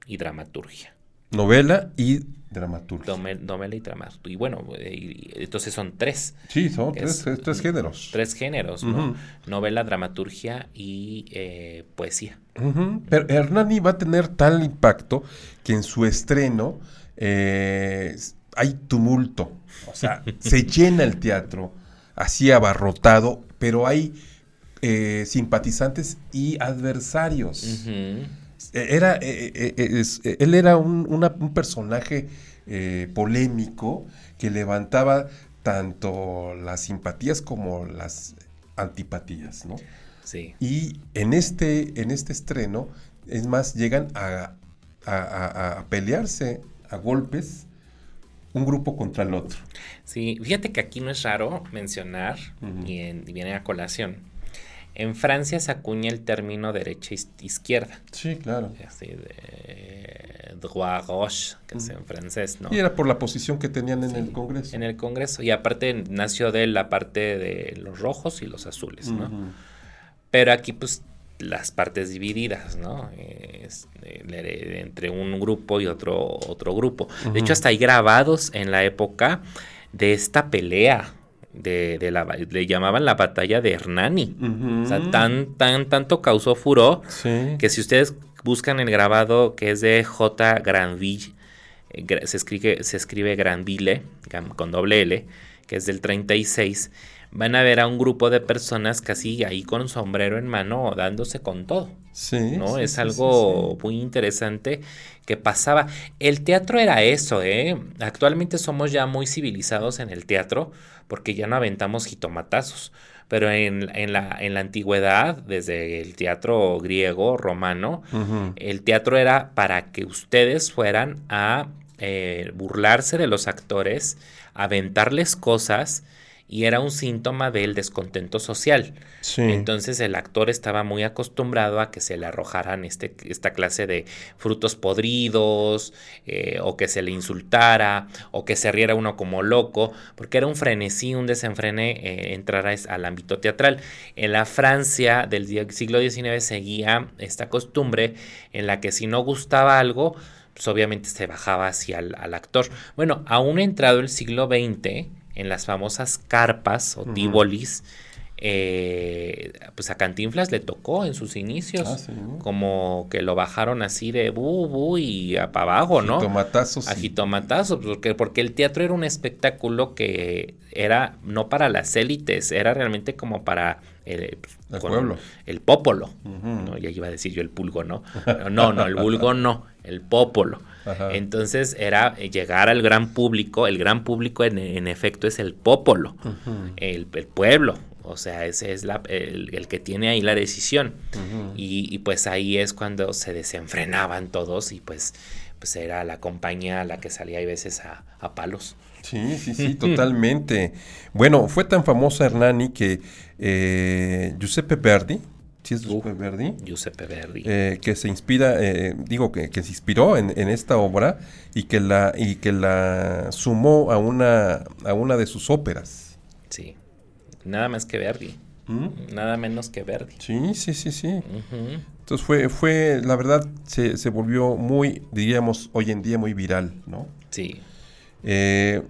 Speaker 2: y dramaturgia.
Speaker 3: Novela y dramaturgia.
Speaker 2: novela y dramaturgia. Y bueno, eh, entonces son tres.
Speaker 3: Sí, son tres, géneros.
Speaker 2: Tres géneros, ¿no? Novela, dramaturgia y eh, poesía.
Speaker 3: Pero Hernani va a tener tal impacto que en su estreno eh, hay tumulto. O sea, se llena el teatro, así abarrotado, pero hay simpatizantes y adversarios. Era, él era un, un personaje eh, polémico que levantaba tanto las simpatías como las antipatías, ¿no?
Speaker 2: Sí.
Speaker 3: Y en este, en este estreno, es más, llegan a, a pelearse a golpes un grupo contra el otro.
Speaker 2: Sí, fíjate que aquí no es raro mencionar, y, viene a colación. En Francia se acuña el término derecha-izquierda.
Speaker 3: Sí, claro.
Speaker 2: Así de droit gauche, que es en francés, ¿no?
Speaker 3: Y era por la posición que tenían en el Congreso.
Speaker 2: En el Congreso. Y aparte nació de la parte de los rojos y los azules, ¿no? Pero aquí, pues, las partes divididas, ¿no? entre un grupo y otro, otro grupo. De hecho, hasta hay grabados en la época de esta pelea. De, la, le llamaban la batalla de Hernani. O sea, tan, tan, tanto causó furor que si ustedes buscan el grabado que es de J. Granville, eh, se escribe, se escribe Granville con doble L, que es del 36 van a ver a un grupo de personas casi ahí con sombrero en mano dándose con todo.
Speaker 3: Sí.
Speaker 2: ¿no? es algo muy interesante que pasaba. El teatro era eso, ¿eh? Actualmente somos ya muy civilizados en el teatro porque ya no aventamos jitomatazos. Pero en, la, en la antigüedad, desde el teatro griego, romano, el teatro era para que ustedes fueran a eh, burlarse de los actores, aventarles cosas y era un síntoma del descontento social. Entonces el actor estaba muy acostumbrado a que se le arrojaran este, esta clase de frutos podridos eh, o que se le insultara o que se riera uno como loco, porque era un frenesí, un desenfrene eh, entrar al ámbito teatral. En la Francia del siglo XIX seguía esta costumbre en la que si no gustaba algo, pues obviamente se bajaba hacia el al actor. Bueno, aún entrado el siglo XX, en las famosas carpas o tíbolis, eh, pues a Cantinflas le tocó en sus inicios, ah, como que lo bajaron así de bu, bu y a para abajo, ¿no?
Speaker 3: Jitomatazos.
Speaker 2: A jitomatazos, porque, porque el teatro era un espectáculo que era no para las élites, era realmente como para
Speaker 3: el, pueblo.
Speaker 2: El popolo, ¿no? Ya iba a decir yo el pulgo, ¿no? No, no, el vulgo no, el popolo. Entonces era llegar al gran público, el gran público en, efecto es el popolo, el, pueblo, o sea, ese es la, el, que tiene ahí la decisión. y, pues ahí es cuando se desenfrenaban todos y pues, pues era la compañía la que salía a veces a, palos.
Speaker 3: Sí, sí, sí, totalmente. Bueno, fue tan famosa Hernani que eh, Giuseppe Verdi, ¿sí es Giuseppe Verdi?
Speaker 2: Giuseppe Verdi.
Speaker 3: Eh, que se inspira, eh, digo, que, se inspiró en, esta obra y que la, y que la sumó a una, a una de sus óperas.
Speaker 2: Sí, nada más que Verdi. ¿Mm? Nada menos que Verdi.
Speaker 3: Sí, sí, sí, sí. Entonces fue, fue, la verdad, se, se, volvió muy, diríamos, hoy en día muy viral, ¿no?
Speaker 2: Sí.
Speaker 3: Eh,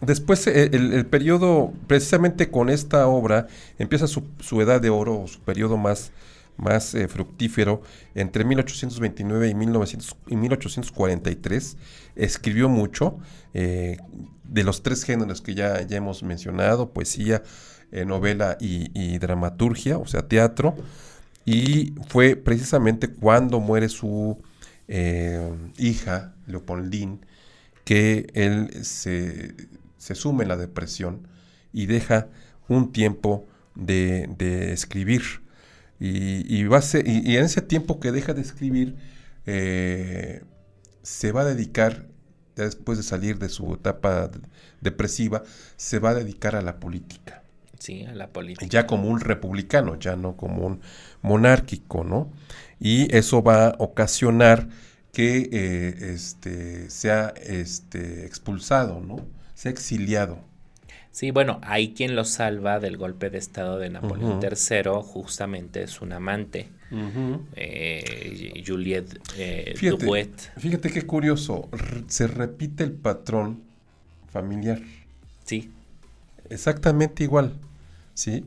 Speaker 3: después, el, periodo, precisamente con esta obra, empieza su, su edad de oro, su periodo más, más eh, fructífero, entre 1829 y, 1900, y 1843. Escribió mucho eh, de los tres géneros que ya, hemos mencionado, poesía, eh, novela y, dramaturgia, o sea, teatro. Y fue precisamente cuando muere su hija, Leopoldine, que él se, sume en la depresión y deja un tiempo de, escribir. Y, va y, en ese tiempo que deja de escribir, eh, se va a dedicar, después de salir de su etapa depresiva, se va a dedicar a la política.
Speaker 2: Sí, a la política.
Speaker 3: Ya como un republicano, ya no como un monárquico, ¿no? Y eso va a ocasionar que eh, este, sea este, expulsado, ¿no? Sea exiliado.
Speaker 2: Sí, bueno, hay quien lo salva del golpe de estado de Napoleón III, justamente es un amante, eh, Juliette eh,
Speaker 3: fíjate, Fíjate qué curioso, se repite el patrón familiar.
Speaker 2: Sí.
Speaker 3: Exactamente igual, ¿sí?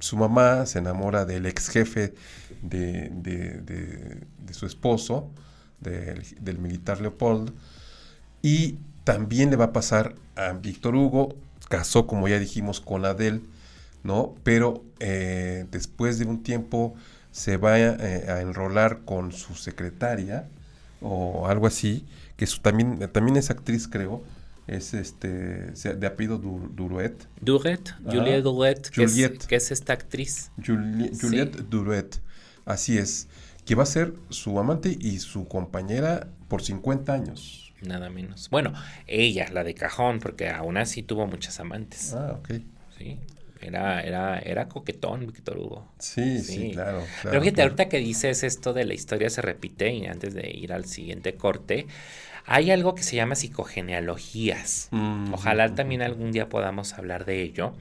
Speaker 3: su mamá se enamora del ex jefe de, su esposo, del, militar Leopold, y también le va a pasar a Víctor Hugo, casó como ya dijimos con Adele, ¿no? Pero eh, después de un tiempo se va eh, a, enrolar con su secretaria, o algo así, que su, también, también es actriz, creo. Es este de apellido Duruet.
Speaker 2: Duret, Juliette Duret, que, Es, que es esta actriz.
Speaker 3: Juliette Duret, así es. Que va a ser su amante y su compañera por 50 años.
Speaker 2: Nada menos. Bueno, ella, la de cajón, porque aún así tuvo muchas amantes.
Speaker 3: Ah, ok.
Speaker 2: Sí. Era, era, era coquetón Víctor Hugo.
Speaker 3: Sí, sí, claro,
Speaker 2: Pero fíjate, ahorita que dices esto de la historia se repite y antes de ir al siguiente corte, hay algo que se llama psicogenealogías. Mm, Ojalá también algún día podamos hablar de ello.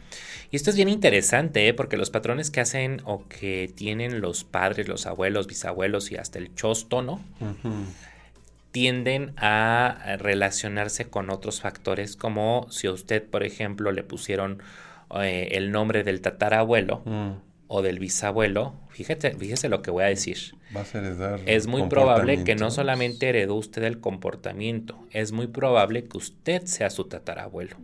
Speaker 2: Y esto es bien interesante, ¿eh? porque los patrones que hacen o que tienen los padres, los abuelos, bisabuelos y hasta el chosto, tienden a relacionarse con otros factores, como si a usted, por ejemplo, le pusieron eh, el nombre del tatarabuelo mm. o del bisabuelo, fíjate, fíjese lo que voy a decir. es muy probable que no solamente heredó usted el comportamiento, es muy probable que usted sea su tatarabuelo.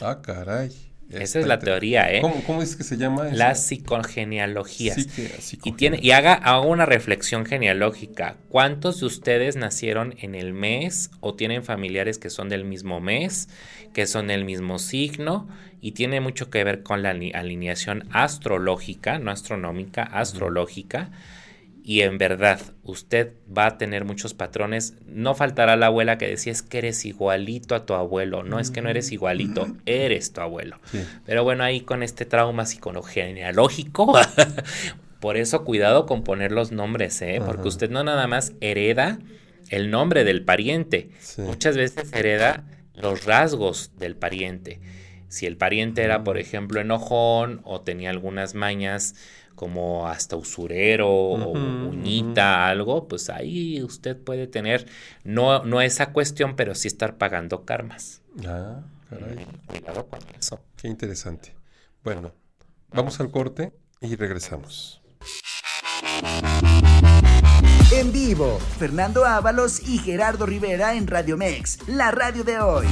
Speaker 3: Ah, caray.
Speaker 2: Esa es la teoría, ¿eh?
Speaker 3: ¿Cómo, es que se llama eso?
Speaker 2: Las psicogenealogías. y tiene, y haga, haga, una reflexión genealógica. ¿Cuántos de ustedes nacieron en el mes o tienen familiares que son del mismo mes, que son del mismo signo? Y tiene mucho que ver con la alineación astrológica, no astronómica, astrológica y en verdad usted va a tener muchos patrones. No faltará la abuela que decía es que eres igualito a tu abuelo. No es que no eres igualito, eres tu abuelo. Pero bueno, ahí con este trauma psicogenealógico, por eso cuidado con poner los nombres, ¿eh? porque usted no nada más hereda el nombre del pariente, muchas veces hereda los rasgos del pariente. Si el pariente era, por ejemplo, enojón o tenía algunas mañas, como hasta usurero o uñita, algo, pues ahí usted puede tener, no, no esa cuestión, pero sí estar pagando karmas.
Speaker 3: Ah, caray. cuidado con eso. Qué interesante. Bueno, vamos al corte y regresamos.
Speaker 1: En vivo, Fernando Ábalos y Gerardo Rivera en Radio Mex, la radio de hoy.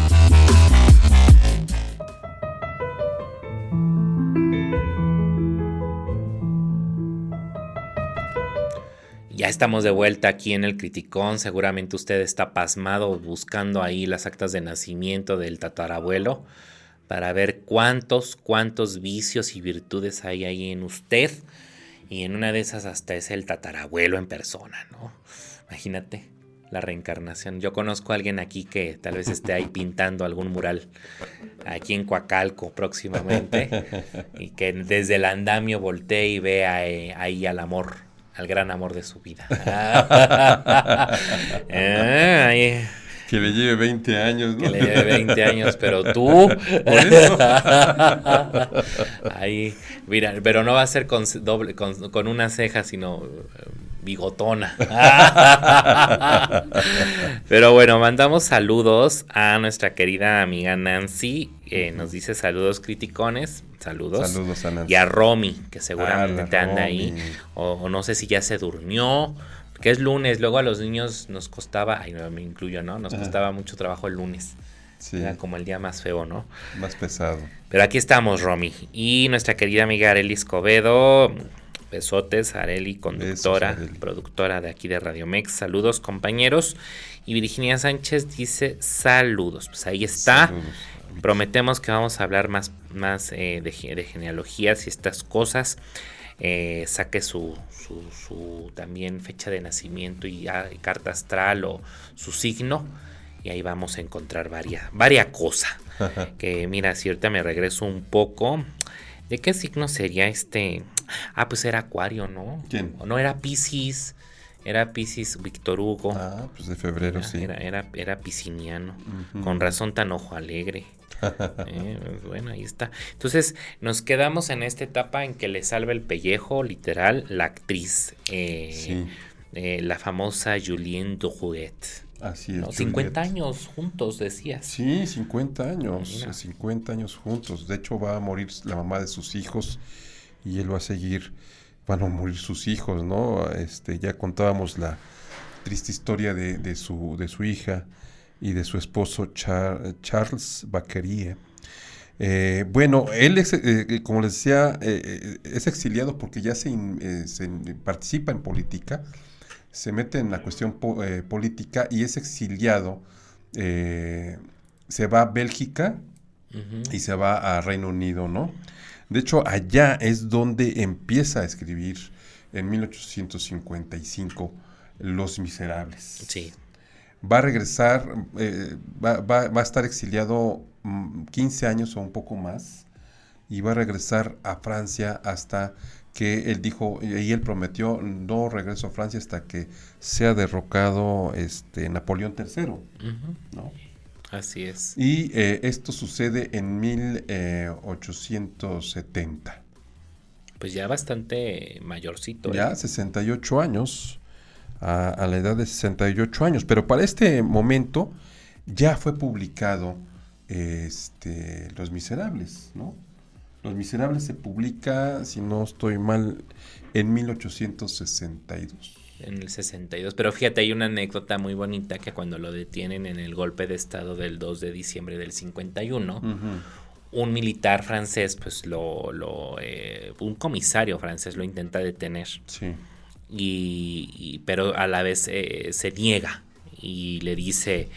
Speaker 2: Ya estamos de vuelta aquí en el Criticón. Seguramente usted está pasmado buscando ahí las actas de nacimiento del tatarabuelo para ver cuántos, cuántos vicios y virtudes hay ahí en usted. Y en una de esas hasta es el tatarabuelo en persona, ¿no? Imagínate la reencarnación. Yo conozco a alguien aquí que tal vez esté ahí pintando algún mural aquí en Coacalco próximamente y que desde el andamio voltee y vea eh, ahí al amor al gran amor de su vida.
Speaker 3: que le lleve 20 años,
Speaker 2: ¿no? Que le lleve 20 años, pero tú. Ahí, mira, pero no va a ser con doble, con, con una ceja, sino eh, bigotona. Pero bueno, mandamos saludos a nuestra querida amiga Nancy. que nos dice saludos criticones. Saludos.
Speaker 3: Saludos a
Speaker 2: Nancy. Y a Romy, que seguramente ah, anda ahí. O, no sé si ya se durmió. Que es lunes. Luego a los niños nos costaba. Ay, no me incluyo, ¿no? Nos costaba mucho trabajo el lunes. Sí. Era como el día más feo, ¿no?
Speaker 3: Más pesado.
Speaker 2: Pero aquí estamos, Romy. Y nuestra querida amiga Arely Escobedo Besotes, Areli, conductora, productora de aquí de Radio Mex. Saludos, compañeros. Y Virginia Sánchez dice saludos. Pues ahí está. Prometemos que vamos a hablar más, más eh, de, genealogías y estas cosas. Eh, saque su, su, también fecha de nacimiento y, carta astral o su signo. Y ahí vamos a encontrar varias, varias cosas. que mira, si ahorita me regreso un poco. ¿De qué signo sería este? Ah, pues era Acuario, ¿no?
Speaker 3: ¿Quién?
Speaker 2: ¿O no era Piscis? Era Piscis Víctor Hugo.
Speaker 3: Ah, pues de febrero,
Speaker 2: era,
Speaker 3: sí.
Speaker 2: Era, era, pisciniano. Con razón tan ojo alegre. Eh, pues bueno, ahí está. Entonces, nos quedamos en esta etapa en que le salva el pellejo, literal, la actriz. Eh, sí. Eh, la famosa Julienne Drouet.
Speaker 3: Así es.
Speaker 2: 50 años juntos, decías.
Speaker 3: Sí, 50 años. 50 años juntos. De hecho, va a morir la mamá de sus hijos y él va a seguir. Van a morir sus hijos, ¿no? Este, ya contábamos la triste historia de, su, de su hija y de su esposo Charles Bacquerie. Eh, bueno, él, es, eh, eh, como les decía, es exiliado porque ya se, se participa en política se mete en la cuestión política y es exiliado. Se va a Bélgica y se va a Reino Unido, ¿no? De hecho, allá es donde empieza a escribir en 1855 Los Miserables.
Speaker 2: Sí.
Speaker 3: Va a regresar, eh, va, va, a estar exiliado 15 mm, años o un poco más y va a regresar a Francia hasta que él dijo y él prometió no regreso a Francia hasta que sea derrocado este Napoleón III, ¿no?
Speaker 2: Así es.
Speaker 3: Y eh, esto sucede en 1870. Eh,
Speaker 2: pues ya bastante mayorcito.
Speaker 3: Ya, 68 ¿eh? años, a, a, la edad de 68 años. Pero para este momento ya fue publicado este, Los Miserables, ¿no? Los Miserables se publica, si no estoy mal, en 1862.
Speaker 2: En el 62. Pero fíjate, hay una anécdota muy bonita que cuando lo detienen en el golpe de Estado del 2 de diciembre del 51, un militar francés, pues lo, lo eh, un comisario francés lo intenta detener.
Speaker 3: Sí.
Speaker 2: Y, pero a la vez eh, se niega y le dice,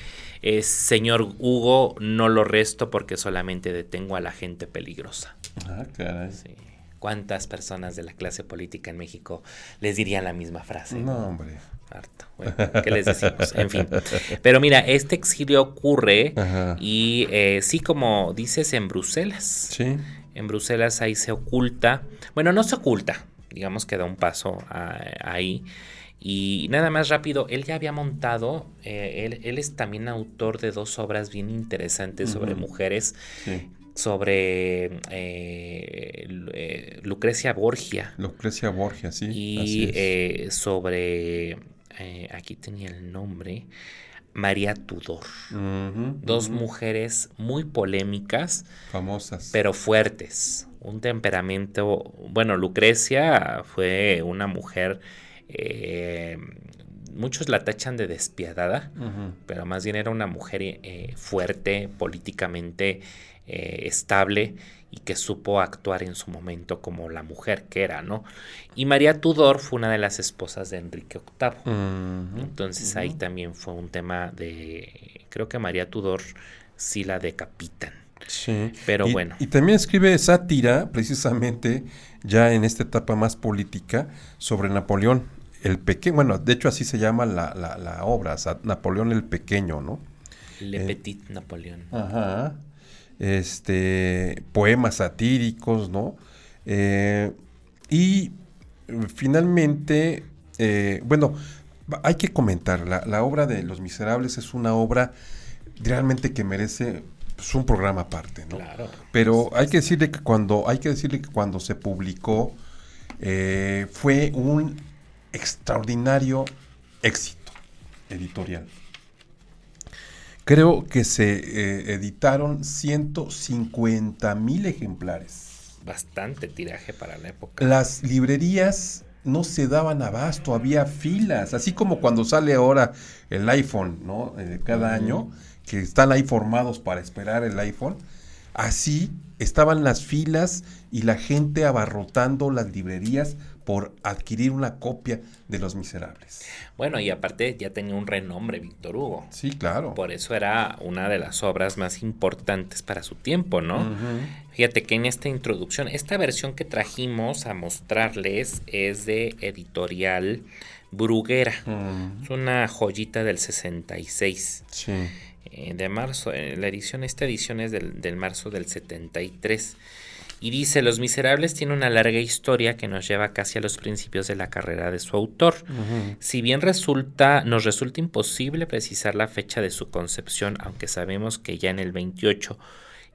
Speaker 2: señor Hugo, no lo resto porque solamente detengo a la gente peligrosa.
Speaker 3: Ah, caray.
Speaker 2: ¿Cuántas personas de la clase política en México les dirían la misma frase?
Speaker 3: No, hombre.
Speaker 2: Harto. Bueno, ¿qué les decimos? En fin. Pero mira, este exilio ocurre y eh, sí, como dices, en Bruselas.
Speaker 3: Sí.
Speaker 2: En Bruselas ahí se oculta. Bueno, no se oculta. Digamos que da un paso ahí. Y nada más rápido, él ya había montado, eh, él, es también autor de dos obras bien interesantes sobre mujeres sí sobre eh, eh, Lucrecia Borgia.
Speaker 3: Lucrecia Borgia, sí.
Speaker 2: Y eh, sobre, aquí tenía el nombre, María Tudor. Dos mujeres muy polémicas.
Speaker 3: Famosas.
Speaker 2: Pero fuertes. Un temperamento, bueno, Lucrecia fue una mujer muchos la tachan de despiadada, pero más bien era una mujer fuerte políticamente eh, estable y que supo actuar en su momento como la mujer que era, ¿no? Y María Tudor fue una de las esposas de Enrique VIII. Entonces ahí también fue un tema de, creo que María Tudor sí la decapitan.
Speaker 3: Sí.
Speaker 2: Pero bueno.
Speaker 3: Y también escribe sátira, precisamente, ya en esta etapa más política, sobre Napoleón el Pequeño. Bueno, de hecho así se llama la, la, obra, Napoleón el Pequeño, ¿no?
Speaker 2: Le eh, Petit Napoleón.
Speaker 3: Ajá este, poemas satíricos, ¿no? Eh, y finalmente, eh, bueno, hay que comentar, la, obra de Los Miserables es una obra realmente que merece pues, un programa aparte, ¿no?
Speaker 2: Claro.
Speaker 3: Pero hay que decirle que cuando, hay que decirle que cuando se publicó eh, fue un extraordinario éxito editorial. Creo que se eh, editaron 150 mil ejemplares.
Speaker 2: Bastante tiraje para la época.
Speaker 3: Las librerías no se daban abasto, había filas, así como cuando sale ahora el iPhone, ¿no? Eh, cada año, que están ahí formados para esperar el iPhone. Así estaban las filas y la gente abarrotando las librerías por adquirir una copia de Los Miserables.
Speaker 2: Bueno, y aparte ya tenía un renombre Víctor Hugo.
Speaker 3: Sí, claro.
Speaker 2: Por eso era una de las obras más importantes para su tiempo, ¿no? Fíjate que en esta introducción, esta versión que trajimos a mostrarles es de editorial Bruguera. Es una joyita del 66.
Speaker 3: Sí.
Speaker 2: Eh, de marzo, eh, la edición, esta edición es del, del marzo del 73. Y dice, Los Miserables tiene una larga historia que nos lleva casi a los principios de la carrera de su autor. Si bien resulta, nos resulta imposible precisar la fecha de su concepción, aunque sabemos que ya en el 28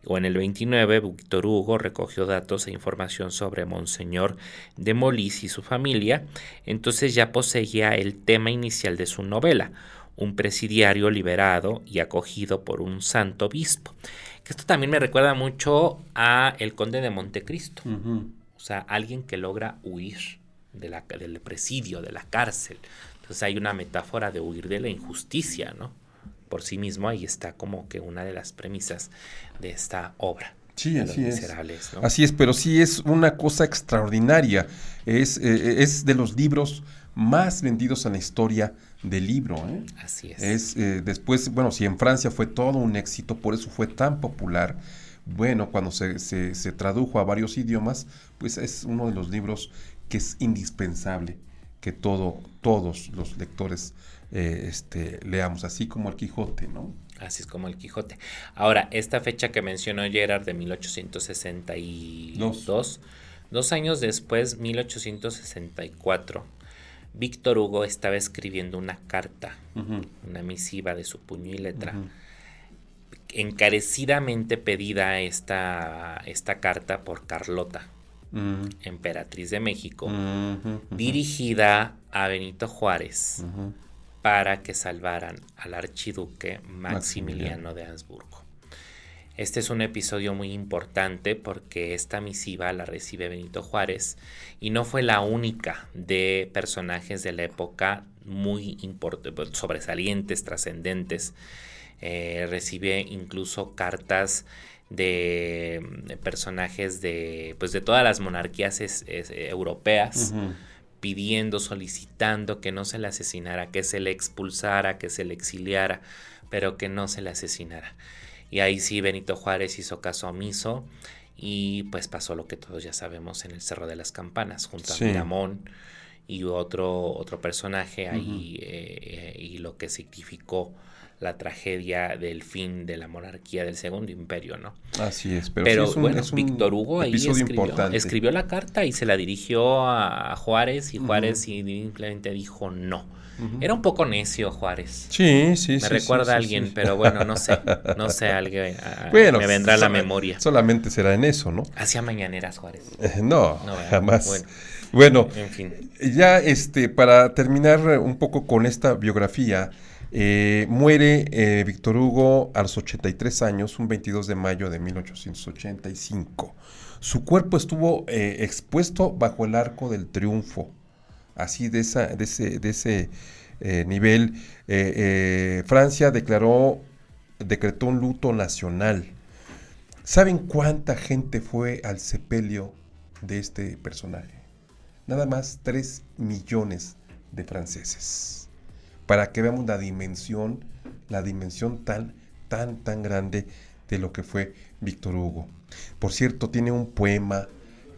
Speaker 2: o en el 29 Víctor Hugo recogió datos e información sobre Monseñor de Molís y su familia, entonces ya poseía el tema inicial de su novela, un presidiario liberado y acogido por un santo obispo esto también me recuerda mucho a El Conde de Montecristo. O sea, alguien que logra huir de la, del presidio, de la cárcel. Entonces hay una metáfora de huir de la injusticia, ¿no? Por sí mismo ahí está como que una de las premisas de esta obra.
Speaker 3: Sí, así es. Así es, pero sí es una cosa extraordinaria. Es, eh, es de los libros más vendidos en la historia del libro. ¿eh?
Speaker 2: Así es.
Speaker 3: Es eh, después, bueno, si en Francia fue todo un éxito, por eso fue tan popular. Bueno, cuando se, se, se tradujo a varios idiomas, pues es uno de los libros que es indispensable que todo, todos los lectores eh, este, leamos, así como el Quijote, ¿no?
Speaker 2: Así es como el Quijote. Ahora, esta fecha que mencionó Gerard de 1862, dos años después, 1864, Víctor Hugo estaba escribiendo una carta, una misiva de su puño y letra. Encarecidamente pedida esta, esta carta por Carlota, emperatriz de México, dirigida a Benito Juárez para que salvaran al archiduque Maximiliano, de Habsburgo. Este es un episodio muy importante porque esta misiva la recibe Benito Juárez y no fue la única de personajes de la época muy sobresalientes, trascendentes. Eh, recibe incluso cartas de, personajes de, pues de todas las monarquías europeas pidiendo, solicitando que no se le asesinara, que se le expulsara, que se le exiliara, pero que no se le asesinara. Y ahí sí Benito Juárez hizo caso omiso y pues pasó lo que todos ya sabemos en el Cerro de las Campanas, junto a Miramón y otro, otro personaje ahí eh, y lo que significó la tragedia del fin de la monarquía del Segundo Imperio, ¿no?
Speaker 3: Así es, pero,
Speaker 2: pero bueno, Víctor Hugo ahí escribió, escribió, la carta y se la dirigió a Juárez y Juárez simplemente dijo no. Era un poco necio Juárez.
Speaker 3: Sí, sí,
Speaker 2: Me
Speaker 3: sí.
Speaker 2: recuerda a alguien, pero bueno, no sé, no sé, alguien bueno, me vendrá a la memoria.
Speaker 3: Solamente será en eso, ¿no?
Speaker 2: Hacía mañaneras Juárez.
Speaker 3: no, jamás. Bueno, en fin. ya este, para terminar un poco con esta biografía, eh, muere eh, Víctor Hugo a los 83 años, un 22 de mayo de 1885. Su cuerpo estuvo eh, expuesto bajo el arco del triunfo, así de, ese, de ese nivel. Francia declaró, decretó un luto nacional. ¿Saben cuánta gente fue al sepelio de este personaje? Nada más 3 millones de franceses para que veamos la dimensión, la dimensión tan, tan, tan grande de lo que fue Víctor Hugo. Por cierto, tiene un poema,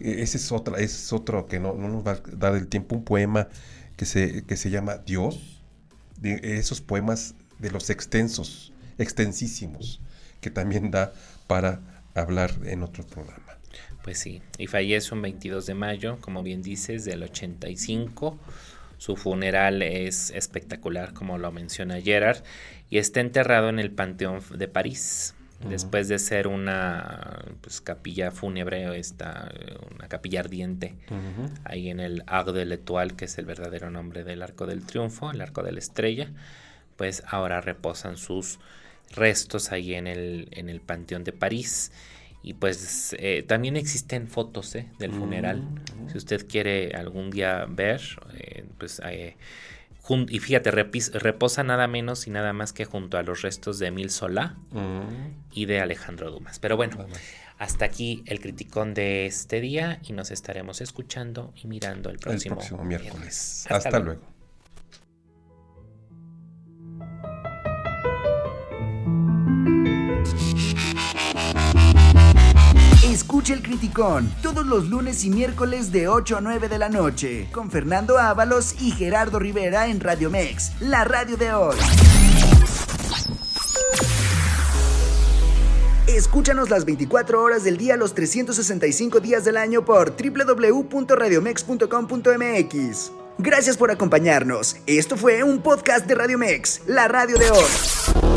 Speaker 3: ese es, otra, es otro que no, nos va a dar el tiempo, un poema que se, que se llama Dios, de esos poemas de los extensos, extensísimos, que también da para hablar en otro programa.
Speaker 2: Pues sí, y fallece un 22 de mayo, como bien dices, del 85 su funeral es espectacular, como lo menciona Gerard, y está enterrado en el Panteón de París. Después de ser una pues, capilla fúnebre, está una capilla ardiente, ahí en el Arc de l'Étoile, que es el verdadero nombre del Arco del Triunfo, el Arco de la Estrella, pues ahora reposan sus restos ahí en el, en el Panteón de París. Y pues eh, también existen fotos eh, del funeral. Mm, si usted quiere algún día ver, eh, pues... y fíjate, reposa nada menos y nada más que junto a los restos de Emil Solá mm. y de Alejandro Dumas. Pero bueno, hasta aquí el criticón de este día y nos estaremos escuchando y mirando el próximo,
Speaker 3: miércoles. Hasta, luego.
Speaker 1: Escuche el Criticón todos los lunes y miércoles de 8 a 9 de la noche con Fernando Ábalos y Gerardo Rivera en Radio Mex, la radio de hoy. Escúchanos las 24 horas del día, los 365 días del año por www.radiomex.com.mx. Gracias por acompañarnos. Esto fue un podcast de Radio Mex, la radio de hoy.